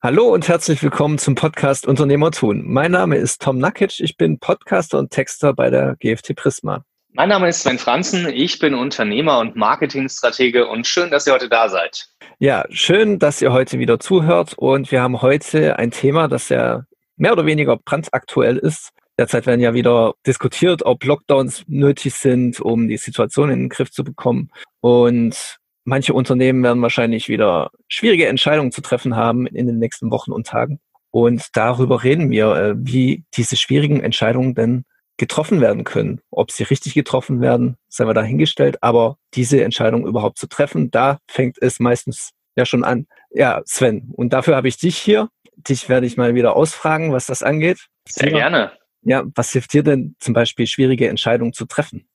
Hallo und herzlich willkommen zum Podcast Unternehmer tun. Mein Name ist Tom Nakic, ich bin Podcaster und Texter bei der GFT Prisma. Mein Name ist Sven Franzen, ich bin Unternehmer und Marketingstratege und schön, dass ihr heute da seid. Ja, schön, dass ihr heute wieder zuhört und wir haben heute ein Thema, das ja mehr oder weniger brandaktuell ist. Derzeit werden ja wieder diskutiert, ob Lockdowns nötig sind, um die Situation in den Griff zu bekommen. Und manche Unternehmen werden wahrscheinlich wieder schwierige Entscheidungen zu treffen haben in den nächsten Wochen und Tagen. Und darüber reden wir, äh, wie diese schwierigen Entscheidungen denn getroffen werden können. Ob sie richtig getroffen werden, sei mal dahingestellt. Aber diese Entscheidung überhaupt zu treffen, da fängt es meistens ja schon an. Ja, Sven, und dafür habe ich dich hier. Dich werde ich mal wieder ausfragen, was das angeht. Sehr gerne. Ja, was hilft dir denn zum Beispiel, schwierige Entscheidungen zu treffen?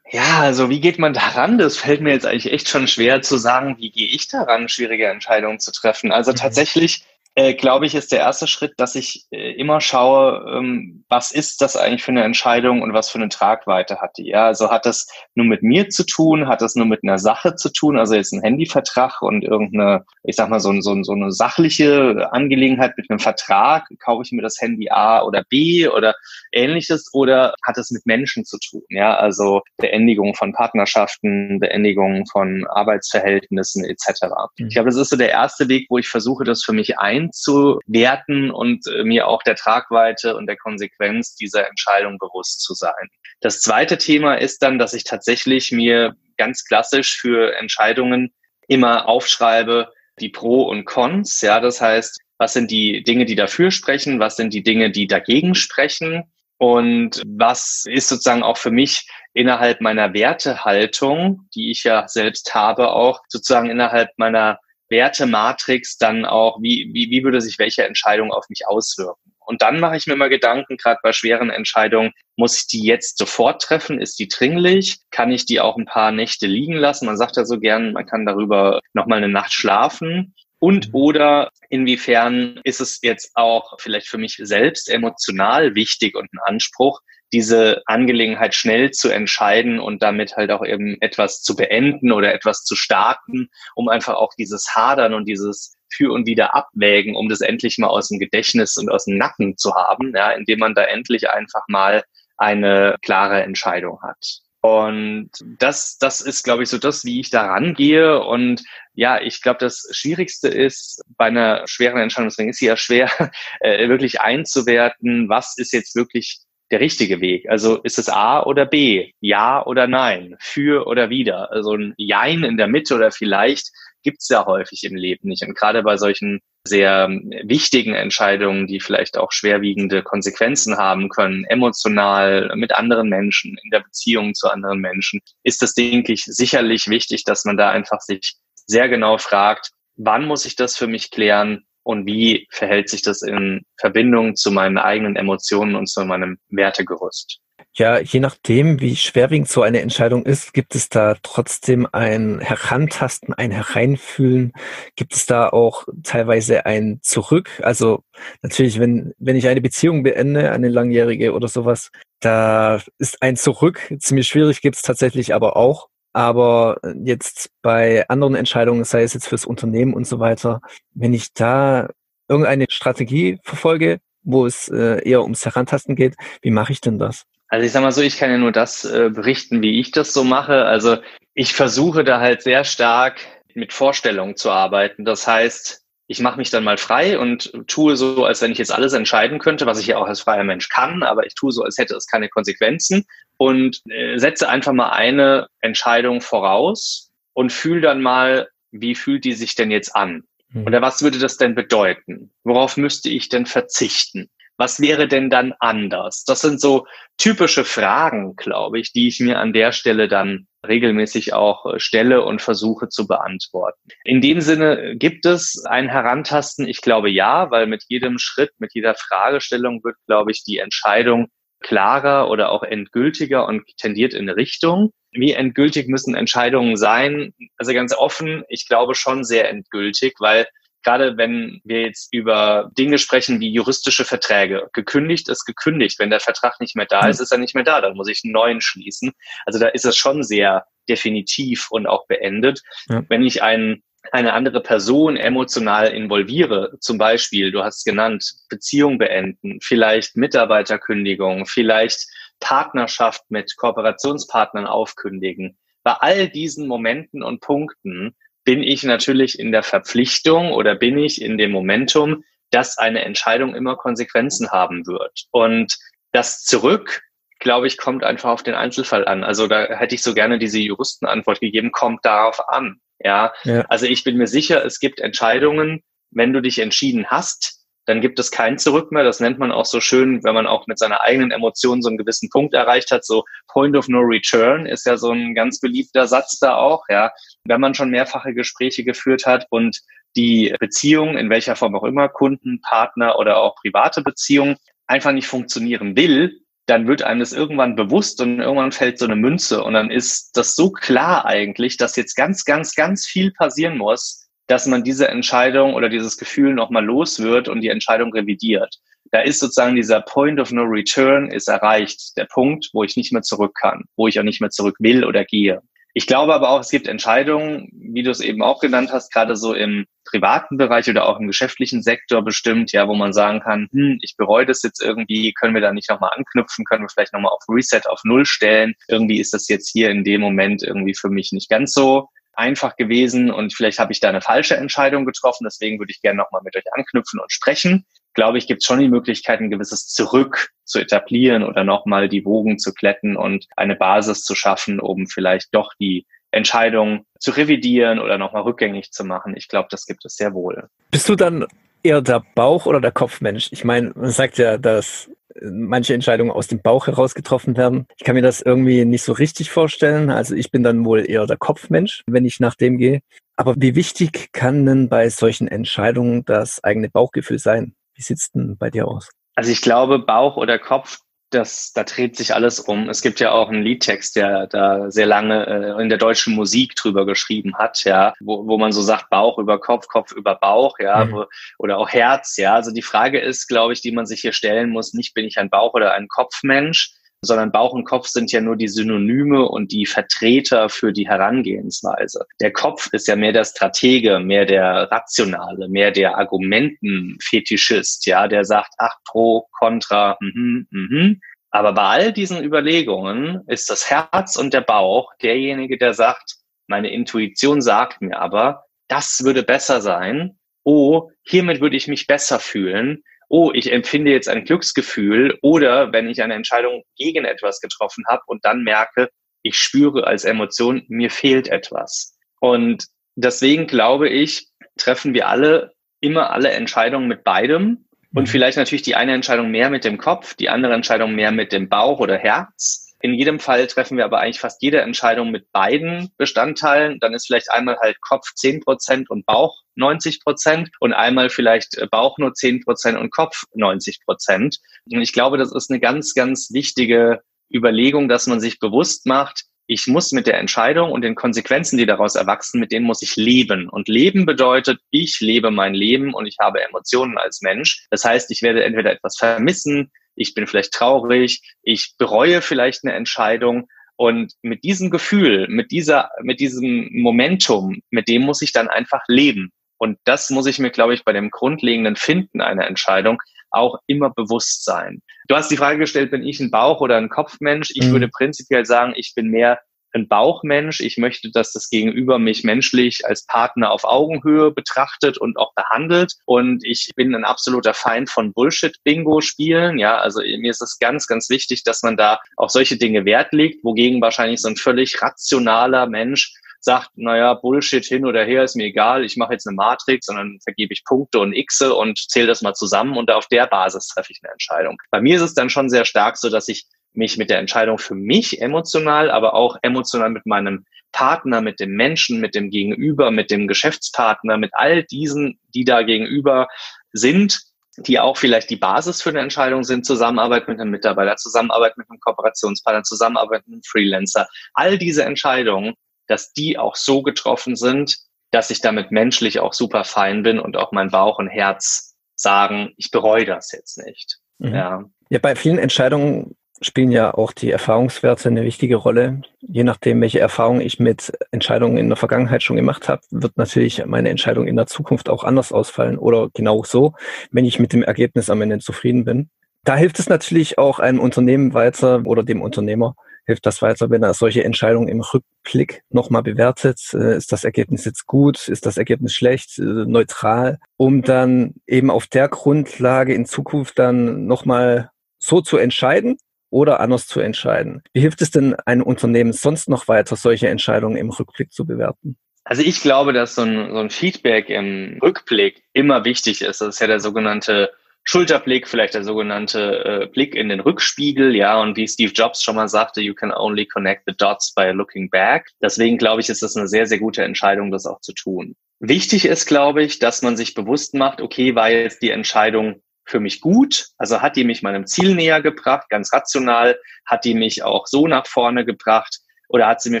Ja, also wie geht man daran? Das fällt mir jetzt eigentlich echt schon schwer zu sagen, wie gehe ich daran, schwierige Entscheidungen zu treffen. Also mhm. tatsächlich äh, glaube ich, ist der erste Schritt, dass ich äh, immer schaue, ähm, was ist das eigentlich für eine Entscheidung und was für eine Tragweite hat die. Ja, also hat das nur mit mir zu tun, hat das nur mit einer Sache zu tun, also jetzt ein Handyvertrag und irgendeine, ich sag mal, so, so, so eine sachliche Angelegenheit mit einem Vertrag, kaufe ich mir das Handy A oder B oder ähnliches, oder hat es mit Menschen zu tun? Ja, also Beendigung von Partnerschaften, Beendigung von Arbeitsverhältnissen etc. Mhm. Ich glaube, das ist so der erste Weg, wo ich versuche, das für mich ein einzuwerten und äh, mir auch der Tragweite und der Konsequenz dieser Entscheidung bewusst zu sein. Das zweite Thema ist dann, dass ich tatsächlich mir ganz klassisch für Entscheidungen immer aufschreibe, die Pro und Cons. Ja, das heißt, was sind die Dinge, die dafür sprechen? Was sind die Dinge, die dagegen sprechen? Und was ist sozusagen auch für mich innerhalb meiner Wertehaltung, die ich ja selbst habe, auch sozusagen innerhalb meiner Wertematrix dann auch, wie, wie, wie würde sich welche Entscheidung auf mich auswirken. Und dann mache ich mir mal Gedanken, gerade bei schweren Entscheidungen, muss ich die jetzt sofort treffen? Ist die dringlich? Kann ich die auch ein paar Nächte liegen lassen? Man sagt ja so gern, man kann darüber nochmal eine Nacht schlafen. Und mhm. oder inwiefern ist es jetzt auch vielleicht für mich selbst emotional wichtig und ein Anspruch, diese Angelegenheit schnell zu entscheiden und damit halt auch eben etwas zu beenden oder etwas zu starten, um einfach auch dieses Hadern und dieses für und wieder abwägen, um das endlich mal aus dem Gedächtnis und aus dem Nacken zu haben, ja, indem man da endlich einfach mal eine klare Entscheidung hat. Und das, das ist, glaube ich, so das, wie ich da rangehe. Und ja, ich glaube, das Schwierigste ist bei einer schweren Entscheidung, deswegen ist sie ja schwer, äh, wirklich einzuwerten, was ist jetzt wirklich der richtige Weg? Also ist es A oder B? Ja oder nein? Für oder wieder? Also ein Jein in der Mitte oder vielleicht gibt's ja häufig im Leben nicht. Und gerade bei solchen sehr wichtigen Entscheidungen, die vielleicht auch schwerwiegende Konsequenzen haben können, emotional, mit anderen Menschen, in der Beziehung zu anderen Menschen, ist es, denke ich, sicherlich wichtig, dass man da einfach sich sehr genau fragt, wann muss ich das für mich klären? Und wie verhält sich das in Verbindung zu meinen eigenen Emotionen und zu meinem Wertegerüst? Ja, je nachdem, wie schwerwiegend so eine Entscheidung ist, gibt es da trotzdem ein Herantasten, ein Hereinfühlen? Gibt es da auch teilweise ein Zurück? Also natürlich, wenn, wenn ich eine Beziehung beende, eine langjährige oder sowas, da ist ein Zurück ziemlich schwierig, gibt es tatsächlich aber auch. Aber jetzt bei anderen Entscheidungen, sei es jetzt fürs Unternehmen und so weiter, wenn ich da irgendeine Strategie verfolge, wo es äh, eher ums Herantasten geht, wie mache ich denn das? Also ich sag mal so, ich kann ja nur das äh, berichten, wie ich das so mache. Also ich versuche da halt sehr stark mit Vorstellungen zu arbeiten. Das heißt, ich mache mich dann mal frei und tue so, als wenn ich jetzt alles entscheiden könnte, was ich ja auch als freier Mensch kann, aber ich tue so, als hätte es keine Konsequenzen und äh, setze einfach mal eine Entscheidung voraus und fühle dann mal, wie fühlt die sich denn jetzt an? Mhm. Oder was würde das denn bedeuten? Worauf müsste ich denn verzichten? Was wäre denn dann anders? Das sind so typische Fragen, glaube ich, die ich mir an der Stelle dann regelmäßig auch äh, stelle und versuche zu beantworten. In dem Sinne gibt es ein Herantasten. Ich glaube ja, weil mit jedem Schritt, mit jeder Fragestellung wird, glaube ich, die Entscheidung klarer oder auch endgültiger und tendiert in Richtung. Wie endgültig müssen Entscheidungen sein? Also ganz offen, ich glaube schon sehr endgültig, weil gerade wenn wir jetzt über Dinge sprechen wie juristische Verträge. Gekündigt ist gekündigt. Wenn der Vertrag nicht mehr da ist, ist er nicht mehr da. Dann muss ich einen neuen schließen. Also da ist es schon sehr definitiv und auch beendet. Ja. Wenn ich einen eine andere Person emotional involviere, zum Beispiel, du hast es genannt, Beziehung beenden, vielleicht Mitarbeiterkündigung, vielleicht Partnerschaft mit Kooperationspartnern aufkündigen. Bei all diesen Momenten und Punkten bin ich natürlich in der Verpflichtung oder bin ich in dem Momentum, dass eine Entscheidung immer Konsequenzen haben wird. Und das Zurück, glaube ich, kommt einfach auf den Einzelfall an. Also da hätte ich so gerne diese Juristenantwort gegeben, kommt darauf an. Ja, ja. also ich bin mir sicher, es gibt Entscheidungen, wenn du dich entschieden hast, dann gibt es kein Zurück mehr. Das nennt man auch so schön, wenn man auch mit seiner eigenen Emotion so einen gewissen Punkt erreicht hat. So Point of No Return ist ja so ein ganz beliebter Satz da auch. Ja, wenn man schon mehrfache Gespräche geführt hat und die Beziehung, in welcher Form auch immer, Kunden, Partner oder auch private Beziehung, einfach nicht funktionieren will, dann wird einem das irgendwann bewusst und irgendwann fällt so eine Münze und dann ist das so klar eigentlich, dass jetzt ganz, ganz, ganz viel passieren muss, dass man diese Entscheidung oder dieses Gefühl nochmal los wird und die Entscheidung revidiert. Da ist sozusagen dieser Point of No Return ist erreicht, der Punkt, wo ich nicht mehr zurück kann, wo ich auch nicht mehr zurück will oder gehe. Ich glaube aber auch, es gibt Entscheidungen, wie du es eben auch genannt hast, gerade so im privaten Bereich oder auch im geschäftlichen Sektor bestimmt, ja, wo man sagen kann, hm, ich bereue das jetzt irgendwie, können wir da nicht nochmal anknüpfen, können wir vielleicht nochmal auf Reset auf Null stellen. Irgendwie ist das jetzt hier in dem Moment irgendwie für mich nicht ganz so einfach gewesen und vielleicht habe ich da eine falsche Entscheidung getroffen. Deswegen würde ich gerne nochmal mit euch anknüpfen und sprechen. Glaube ich, gibt es schon die Möglichkeit, ein gewisses Zurück zu etablieren oder nochmal die Wogen zu kletten und eine Basis zu schaffen, um vielleicht doch die Entscheidung zu revidieren oder nochmal rückgängig zu machen. Ich glaube, das gibt es sehr wohl. Bist du dann eher der Bauch- oder der Kopfmensch? Ich meine, man sagt ja, dass manche Entscheidungen aus dem Bauch heraus getroffen werden. Ich kann mir das irgendwie nicht so richtig vorstellen. Also ich bin dann wohl eher der Kopfmensch, wenn ich nach dem gehe. Aber wie wichtig kann denn bei solchen Entscheidungen das eigene Bauchgefühl sein? Wie sieht's denn bei dir aus? Also ich glaube, Bauch oder Kopf das, da dreht sich alles um. Es gibt ja auch einen Liedtext, der da sehr lange äh, in der deutschen Musik drüber geschrieben hat, ja, wo, wo man so sagt, Bauch über Kopf, Kopf über Bauch, ja, mhm. wo, oder auch Herz, ja. Also die Frage ist, glaube ich, die man sich hier stellen muss, nicht bin ich ein Bauch oder ein Kopfmensch, sondern Bauch und Kopf sind ja nur die Synonyme und die Vertreter für die Herangehensweise. Der Kopf ist ja mehr der Stratege, mehr der Rationale, mehr der Argumentenfetischist, ja, der sagt, ach, pro, contra, mhm, mhm. Aber bei all diesen Überlegungen ist das Herz und der Bauch derjenige, der sagt, meine Intuition sagt mir aber, das würde besser sein. Oh, hiermit würde ich mich besser fühlen oh, ich empfinde jetzt ein Glücksgefühl oder wenn ich eine Entscheidung gegen etwas getroffen habe und dann merke, ich spüre als Emotion, mir fehlt etwas. Und deswegen glaube ich, treffen wir alle immer alle Entscheidungen mit beidem und mhm. vielleicht natürlich die eine Entscheidung mehr mit dem Kopf, die andere Entscheidung mehr mit dem Bauch oder Herz. In jedem Fall treffen wir aber eigentlich fast jede Entscheidung mit beiden Bestandteilen. Dann ist vielleicht einmal halt Kopf zehn Prozent und Bauch 90 Prozent und einmal vielleicht äh, Bauch nur zehn Prozent und Kopf 90 Prozent. Und ich glaube, das ist eine ganz, ganz wichtige Überlegung, dass man sich bewusst macht, ich muss mit der Entscheidung und den Konsequenzen, die daraus erwachsen, mit denen muss ich leben. Und leben bedeutet, ich lebe mein Leben und ich habe Emotionen als Mensch. Das heißt, ich werde entweder etwas vermissen, ich bin vielleicht traurig, ich bereue vielleicht eine Entscheidung. Und mit diesem Gefühl, mit dieser, mit diesem Momentum, mit dem muss ich dann einfach leben. Und das muss ich mir, glaube ich, bei dem grundlegenden Finden einer Entscheidung auch immer bewusst sein. Du hast die Frage gestellt, bin ich ein Bauch- oder ein Kopfmensch? Ich mhm. würde prinzipiell sagen, ich bin mehr ein Bauchmensch. Ich möchte, dass das Gegenüber mich menschlich als Partner auf Augenhöhe betrachtet und auch behandelt. Und ich bin ein absoluter Feind von Bullshit-Bingo-Spielen. Ja, also mir ist es ganz, ganz wichtig, dass man da auf solche Dinge Wert legt, wogegen wahrscheinlich so ein völlig rationaler Mensch sagt, naja, Bullshit hin oder her ist mir egal, ich mache jetzt eine Matrix und dann vergebe ich Punkte und Xe und zähle das mal zusammen und auf der Basis treffe ich eine Entscheidung. Bei mir ist es dann schon sehr stark so, dass ich mich mit der Entscheidung für mich emotional, aber auch emotional mit meinem Partner, mit dem Menschen, mit dem Gegenüber, mit dem Geschäftspartner, mit all diesen, die da gegenüber sind, die auch vielleicht die Basis für eine Entscheidung sind, Zusammenarbeit mit einem Mitarbeiter, Zusammenarbeit mit einem Kooperationspartner, Zusammenarbeit mit einem Freelancer. All diese Entscheidungen, dass die auch so getroffen sind, dass ich damit menschlich auch super fein bin und auch mein Bauch und Herz sagen, ich bereue das jetzt nicht. Mhm. Ja. ja, bei vielen Entscheidungen spielen ja auch die Erfahrungswerte eine wichtige Rolle. Je nachdem, welche Erfahrungen ich mit Entscheidungen in der Vergangenheit schon gemacht habe, wird natürlich meine Entscheidung in der Zukunft auch anders ausfallen oder genau so, wenn ich mit dem Ergebnis am Ende zufrieden bin. Da hilft es natürlich auch einem Unternehmen weiter oder dem Unternehmer, hilft das weiter, wenn er solche Entscheidungen im Rückblick nochmal bewertet. Äh, ist das Ergebnis jetzt gut? Ist das Ergebnis schlecht? Äh, neutral? Um dann eben auf der Grundlage in Zukunft dann nochmal so zu entscheiden oder anders zu entscheiden. Wie hilft es denn einem Unternehmen sonst noch weiter, solche Entscheidungen im Rückblick zu bewerten? Also ich glaube, dass so ein, so ein Feedback im Rückblick immer wichtig ist. Das ist ja der sogenannte Schulterblick, vielleicht der sogenannte äh, Blick in den Rückspiegel, ja, und wie Steve Jobs schon mal sagte, you can only connect the dots by looking back. Deswegen glaube ich, ist das eine sehr, sehr gute Entscheidung, das auch zu tun. Wichtig ist, glaube ich, dass man sich bewusst macht, okay, war jetzt die Entscheidung für mich gut? Also hat die mich meinem Ziel näher gebracht, ganz rational? Hat die mich auch so nach vorne gebracht? Oder hat sie mir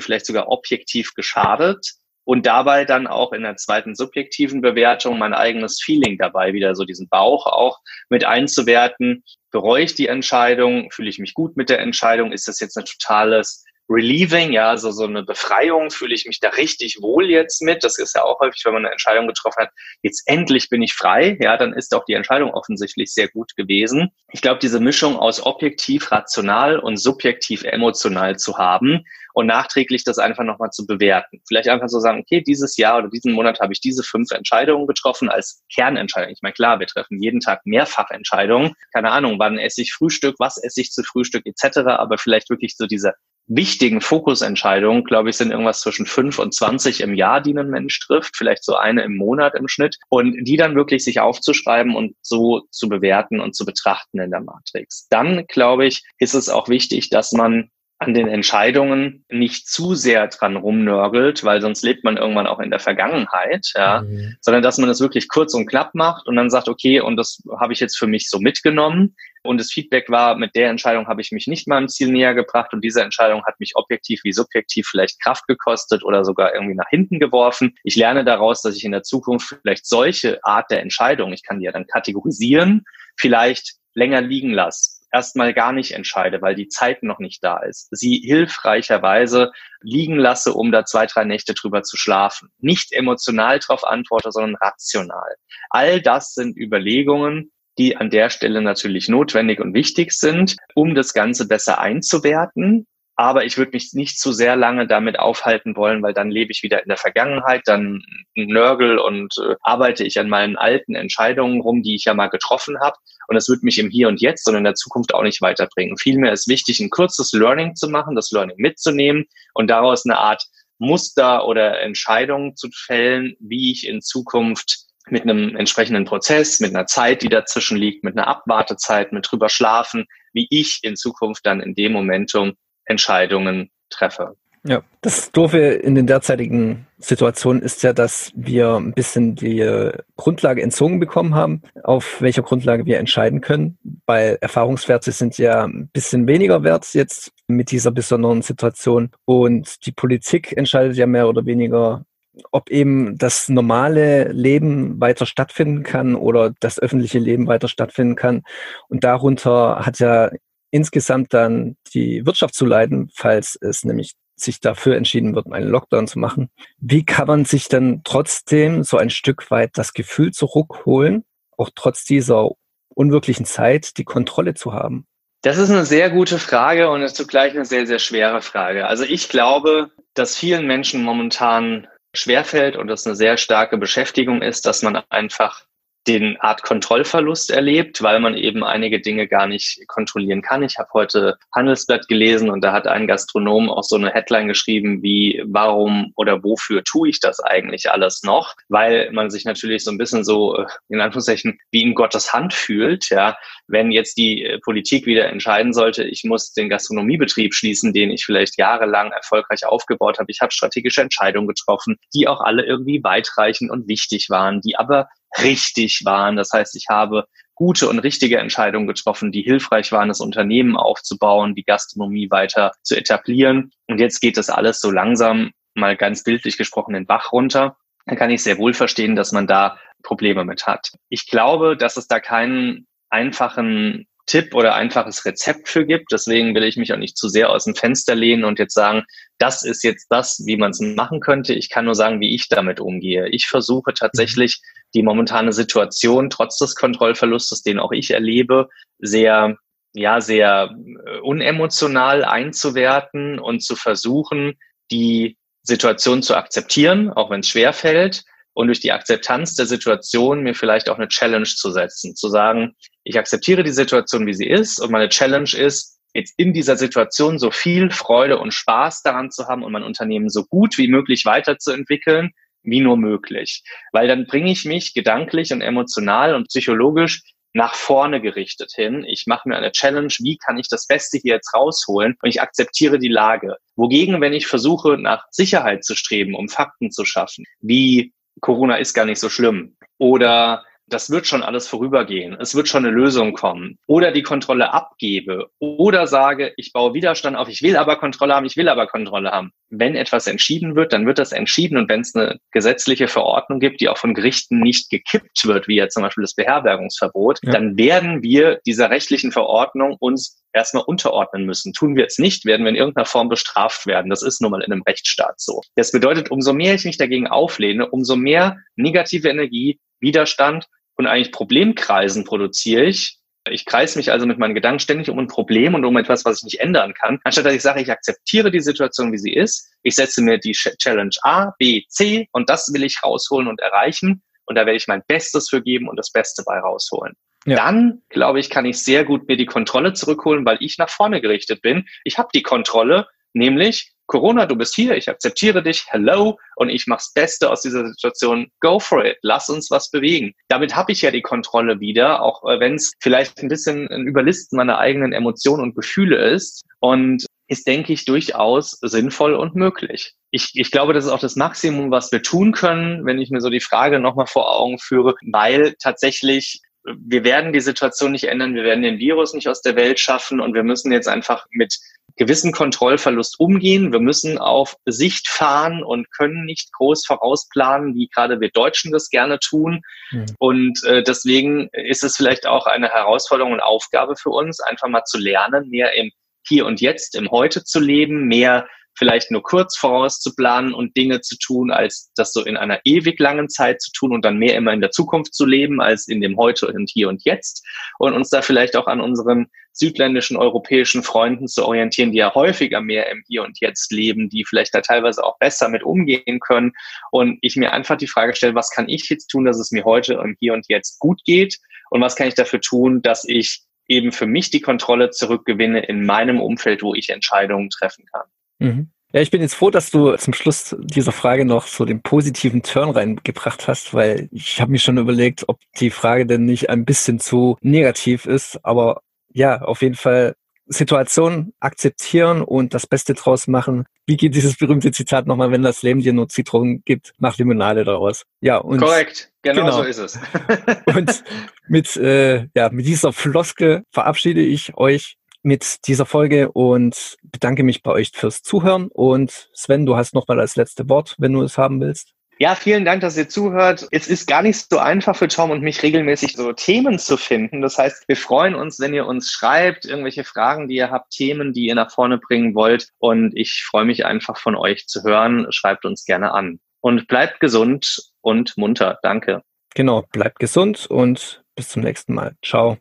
vielleicht sogar objektiv geschadet? Und dabei dann auch in der zweiten subjektiven Bewertung mein eigenes Feeling dabei, wieder so diesen Bauch auch mit einzuwerten. Bereue ich die Entscheidung? Fühle ich mich gut mit der Entscheidung? Ist das jetzt ein totales relieving, ja, also so eine Befreiung, fühle ich mich da richtig wohl jetzt mit. Das ist ja auch häufig, wenn man eine Entscheidung getroffen hat, jetzt endlich bin ich frei, ja, dann ist auch die Entscheidung offensichtlich sehr gut gewesen. Ich glaube, diese Mischung aus objektiv rational und subjektiv emotional zu haben und nachträglich das einfach nochmal zu bewerten. Vielleicht einfach so sagen, okay, dieses Jahr oder diesen Monat habe ich diese fünf Entscheidungen getroffen als Kernentscheidung. Ich meine, klar, wir treffen jeden Tag mehrfach Entscheidungen. Keine Ahnung, wann esse ich Frühstück, was esse ich zu Frühstück etc. Aber vielleicht wirklich so diese wichtigen Fokusentscheidungen, glaube ich, sind irgendwas zwischen fünf und zwanzig im Jahr, die ein Mensch trifft, vielleicht so eine im Monat im Schnitt und die dann wirklich sich aufzuschreiben und so zu bewerten und zu betrachten in der Matrix. Dann, glaube ich, ist es auch wichtig, dass man an den Entscheidungen nicht zu sehr dran rumnörgelt, weil sonst lebt man irgendwann auch in der Vergangenheit, ja, mhm. sondern dass man das wirklich kurz und knapp macht und dann sagt, okay, und das habe ich jetzt für mich so mitgenommen. Und das Feedback war, mit der Entscheidung habe ich mich nicht meinem Ziel näher gebracht und diese Entscheidung hat mich objektiv wie subjektiv vielleicht Kraft gekostet oder sogar irgendwie nach hinten geworfen. Ich lerne daraus, dass ich in der Zukunft vielleicht solche Art der Entscheidung, ich kann die ja dann kategorisieren, vielleicht länger liegen lasse erstmal gar nicht entscheide, weil die Zeit noch nicht da ist, sie hilfreicherweise liegen lasse, um da zwei, drei Nächte drüber zu schlafen. Nicht emotional darauf antworte, sondern rational. All das sind Überlegungen, die an der Stelle natürlich notwendig und wichtig sind, um das Ganze besser einzuwerten aber ich würde mich nicht zu sehr lange damit aufhalten wollen, weil dann lebe ich wieder in der Vergangenheit, dann nörgel und äh, arbeite ich an meinen alten Entscheidungen rum, die ich ja mal getroffen habe. Und das wird mich im Hier und Jetzt und in der Zukunft auch nicht weiterbringen. Vielmehr ist wichtig, ein kurzes Learning zu machen, das Learning mitzunehmen und daraus eine Art Muster oder Entscheidung zu fällen, wie ich in Zukunft mit einem entsprechenden Prozess, mit einer Zeit, die dazwischen liegt, mit einer Abwartezeit, mit drüber schlafen, wie ich in Zukunft dann in dem Momentum Entscheidungen treffe. Ja, das Doofe in den derzeitigen Situationen ist ja, dass wir ein bisschen die Grundlage entzogen bekommen haben, auf welcher Grundlage wir entscheiden können, weil Erfahrungswerte sind ja ein bisschen weniger wert jetzt mit dieser besonderen Situation und die Politik entscheidet ja mehr oder weniger ob eben das normale Leben weiter stattfinden kann oder das öffentliche Leben weiter stattfinden kann. Und darunter hat ja insgesamt dann die Wirtschaft zu leiden, falls es nämlich sich dafür entschieden wird, einen Lockdown zu machen. Wie kann man sich denn trotzdem so ein Stück weit das Gefühl zurückholen, auch trotz dieser unwirklichen Zeit die Kontrolle zu haben? Das ist eine sehr gute Frage und ist zugleich eine sehr, sehr schwere Frage. Also ich glaube, dass vielen Menschen momentan schwerfällt und das eine sehr starke Beschäftigung ist, dass man einfach den Art Kontrollverlust erlebt, weil man eben einige Dinge gar nicht kontrollieren kann. Ich habe heute Handelsblatt gelesen und da hat ein Gastronom auch so eine Headline geschrieben wie warum oder wofür tue ich das eigentlich alles noch? Weil man sich natürlich so ein bisschen so äh, in Anführungszeichen wie in Gottes Hand fühlt, ja, wenn jetzt die äh, Politik wieder entscheiden sollte, ich muss den Gastronomiebetrieb schließen, den ich vielleicht jahrelang erfolgreich aufgebaut habe. Ich habe strategische Entscheidungen getroffen, die auch alle irgendwie weitreichend und wichtig waren, die aber richtig waren. Das heißt, ich habe gute und richtige Entscheidungen getroffen, die hilfreich waren, das Unternehmen aufzubauen, die Gastronomie weiter zu etablieren. Und jetzt geht das alles so langsam, mal ganz bildlich gesprochen, den Bach runter. Dann kann ich sehr wohl verstehen, dass man da Probleme mit hat. Ich glaube, dass es da keinen einfachen Tipp oder einfaches Rezept für gibt. Deswegen will ich mich auch nicht zu sehr aus dem Fenster lehnen und jetzt sagen, das ist jetzt das, wie man es machen könnte. Ich kann nur sagen, wie ich damit umgehe. Ich versuche tatsächlich die momentane Situation trotz des Kontrollverlustes, den auch ich erlebe, sehr ja sehr äh, unemotional einzuwerten und zu versuchen, die Situation zu akzeptieren, auch wenn es schwer fällt, und durch die Akzeptanz der Situation mir vielleicht auch eine Challenge zu setzen, zu sagen, ich akzeptiere die Situation, wie sie ist, und meine Challenge ist, jetzt in dieser Situation so viel Freude und Spaß daran zu haben und mein Unternehmen so gut wie möglich weiterzuentwickeln, wie nur möglich. Weil dann bringe ich mich gedanklich und emotional und psychologisch nach vorne gerichtet hin. Ich mache mir eine Challenge, wie kann ich das Beste hier jetzt rausholen und ich akzeptiere die Lage. Wogegen, wenn ich versuche, nach Sicherheit zu streben, um Fakten zu schaffen, wie Corona ist gar nicht so schlimm oder das wird schon alles vorübergehen, es wird schon eine Lösung kommen oder die Kontrolle abgebe oder sage, ich baue Widerstand auf, ich will aber Kontrolle haben, ich will aber Kontrolle haben. Wenn etwas entschieden wird, dann wird das entschieden und wenn es eine gesetzliche Verordnung gibt, die auch von Gerichten nicht gekippt wird, wie jetzt zum Beispiel das Beherbergungsverbot, ja. dann werden wir dieser rechtlichen Verordnung uns erstmal unterordnen müssen. Tun wir es nicht, werden wir in irgendeiner Form bestraft werden. Das ist nun mal in einem Rechtsstaat so. Das bedeutet, umso mehr ich mich dagegen auflehne, umso mehr negative Energie, Widerstand und eigentlich Problemkreisen produziere ich. Ich kreise mich also mit meinen Gedanken ständig um ein Problem und um etwas, was ich nicht ändern kann, anstatt dass ich sage, ich akzeptiere die Situation, wie sie ist. Ich setze mir die Challenge A, B, C und das will ich rausholen und erreichen. Und da werde ich mein Bestes für geben und das Beste bei rausholen. Ja. Dann, glaube ich, kann ich sehr gut mir die Kontrolle zurückholen, weil ich nach vorne gerichtet bin. Ich habe die Kontrolle, nämlich Corona, du bist hier, ich akzeptiere dich, hello, und ich mach's Beste aus dieser Situation. Go for it, lass uns was bewegen. Damit habe ich ja die Kontrolle wieder, auch äh, wenn es vielleicht ein bisschen ein Überlisten meiner eigenen Emotionen und Gefühle ist. Und ist, denke ich, durchaus sinnvoll und möglich. Ich, ich glaube, das ist auch das Maximum, was wir tun können, wenn ich mir so die Frage nochmal vor Augen führe, weil tatsächlich wir werden die Situation nicht ändern, wir werden den Virus nicht aus der Welt schaffen und wir müssen jetzt einfach mit gewissen Kontrollverlust umgehen. Wir müssen auf Sicht fahren und können nicht groß vorausplanen, wie gerade wir Deutschen das gerne tun. Mhm. Und äh, deswegen ist es vielleicht auch eine Herausforderung und Aufgabe für uns, einfach mal zu lernen, mehr im Hier und Jetzt, im Heute zu leben, mehr vielleicht nur kurz voraus zu planen und Dinge zu tun, als das so in einer ewig langen Zeit zu tun und dann mehr immer in der Zukunft zu leben, als in dem Heute und Hier und Jetzt. Und uns da vielleicht auch an unseren südländischen europäischen Freunden zu orientieren, die ja häufiger mehr im Hier und Jetzt leben, die vielleicht da teilweise auch besser mit umgehen können. Und ich mir einfach die Frage stelle, was kann ich jetzt tun, dass es mir heute im Hier und Jetzt gut geht? Und was kann ich dafür tun, dass ich eben für mich die Kontrolle zurückgewinne in meinem Umfeld, wo ich Entscheidungen treffen kann? Mhm. Ja, ich bin jetzt froh, dass du zum Schluss dieser Frage noch so den positiven Turn reingebracht hast, weil ich habe mir schon überlegt, ob die Frage denn nicht ein bisschen zu negativ ist. Aber ja, auf jeden Fall Situation akzeptieren und das Beste draus machen. Wie geht dieses berühmte Zitat nochmal, wenn das Leben dir nur Zitronen gibt, mach Limonade daraus. Ja, und Korrekt, genau, genau. so ist es. und mit, äh, ja, mit dieser Floskel verabschiede ich euch mit dieser Folge und bedanke mich bei euch fürs Zuhören. Und Sven, du hast nochmal das letzte Wort, wenn du es haben willst. Ja, vielen Dank, dass ihr zuhört. Es ist gar nicht so einfach für Tom und mich regelmäßig so Themen zu finden. Das heißt, wir freuen uns, wenn ihr uns schreibt, irgendwelche Fragen, die ihr habt, Themen, die ihr nach vorne bringen wollt. Und ich freue mich einfach von euch zu hören. Schreibt uns gerne an. Und bleibt gesund und munter. Danke. Genau, bleibt gesund und bis zum nächsten Mal. Ciao.